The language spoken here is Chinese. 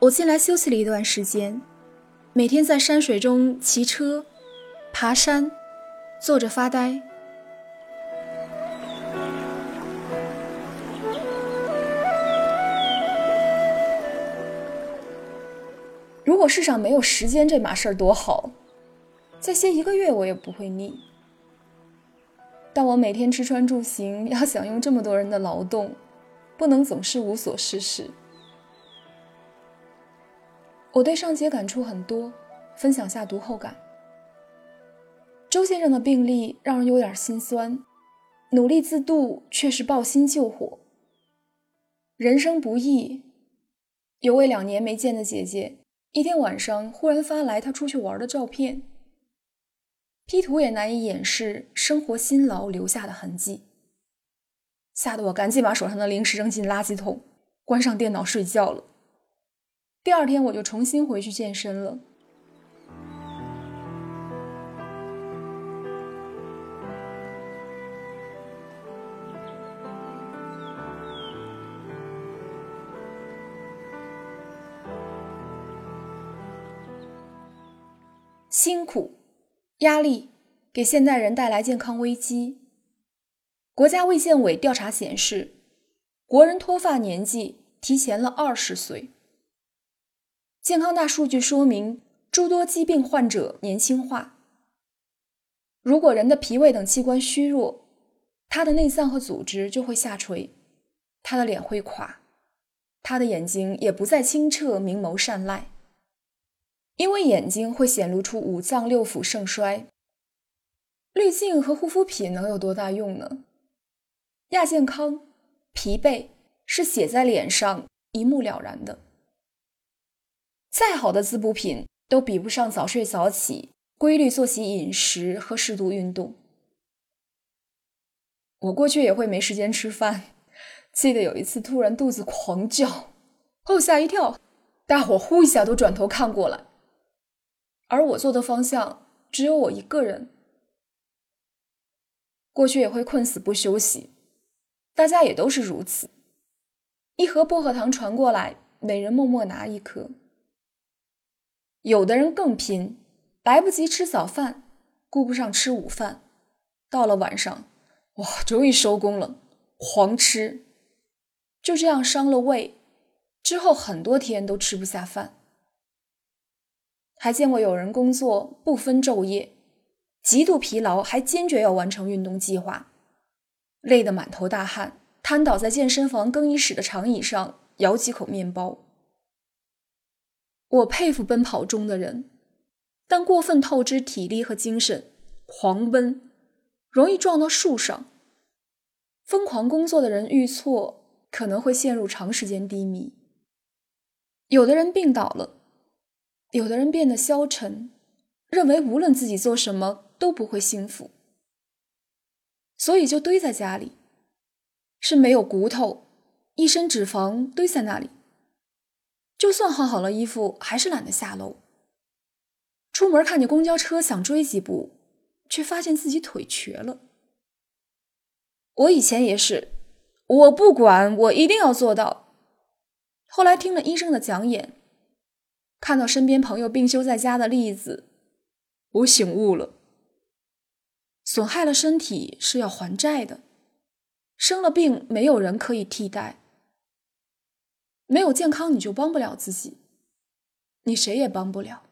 我进来休息了一段时间，每天在山水中骑车、爬山，坐着发呆。如果世上没有时间这码事儿多好，再歇一个月我也不会腻。但我每天吃穿住行要享用这么多人的劳动，不能总是无所事事。我对上节感触很多，分享下读后感。周先生的病历让人有点心酸，努力自度却是抱薪救火。人生不易，有位两年没见的姐姐。一天晚上，忽然发来她出去玩的照片，P 图也难以掩饰生活辛劳留下的痕迹，吓得我赶紧把手上的零食扔进垃圾桶，关上电脑睡觉了。第二天我就重新回去健身了。辛苦、压力给现代人带来健康危机。国家卫健委调查显示，国人脱发年纪提前了二十岁。健康大数据说明，诸多疾病患者年轻化。如果人的脾胃等器官虚弱，他的内脏和组织就会下垂，他的脸会垮，他的眼睛也不再清澈明眸善睐。因为眼睛会显露出五脏六腑盛衰，滤镜和护肤品能有多大用呢？亚健康、疲惫是写在脸上一目了然的。再好的滋补品都比不上早睡早起、规律作息饮食和适度运动。我过去也会没时间吃饭，记得有一次突然肚子狂叫，把我吓一跳，大伙呼一下都转头看过来。而我坐的方向只有我一个人。过去也会困死不休息，大家也都是如此。一盒薄荷糖传过来，每人默默拿一颗。有的人更拼，来不及吃早饭，顾不上吃午饭，到了晚上，哇，终于收工了，狂吃，就这样伤了胃，之后很多天都吃不下饭。还见过有人工作不分昼夜，极度疲劳还坚决要完成运动计划，累得满头大汗，瘫倒在健身房更衣室的长椅上咬几口面包。我佩服奔跑中的人，但过分透支体力和精神，狂奔容易撞到树上。疯狂工作的人遇挫可能会陷入长时间低迷。有的人病倒了。有的人变得消沉，认为无论自己做什么都不会幸福，所以就堆在家里，是没有骨头，一身脂肪堆在那里。就算换好了衣服，还是懒得下楼。出门看见公交车，想追几步，却发现自己腿瘸了。我以前也是，我不管，我一定要做到。后来听了医生的讲演。看到身边朋友病休在家的例子，我醒悟了：损害了身体是要还债的，生了病没有人可以替代，没有健康你就帮不了自己，你谁也帮不了。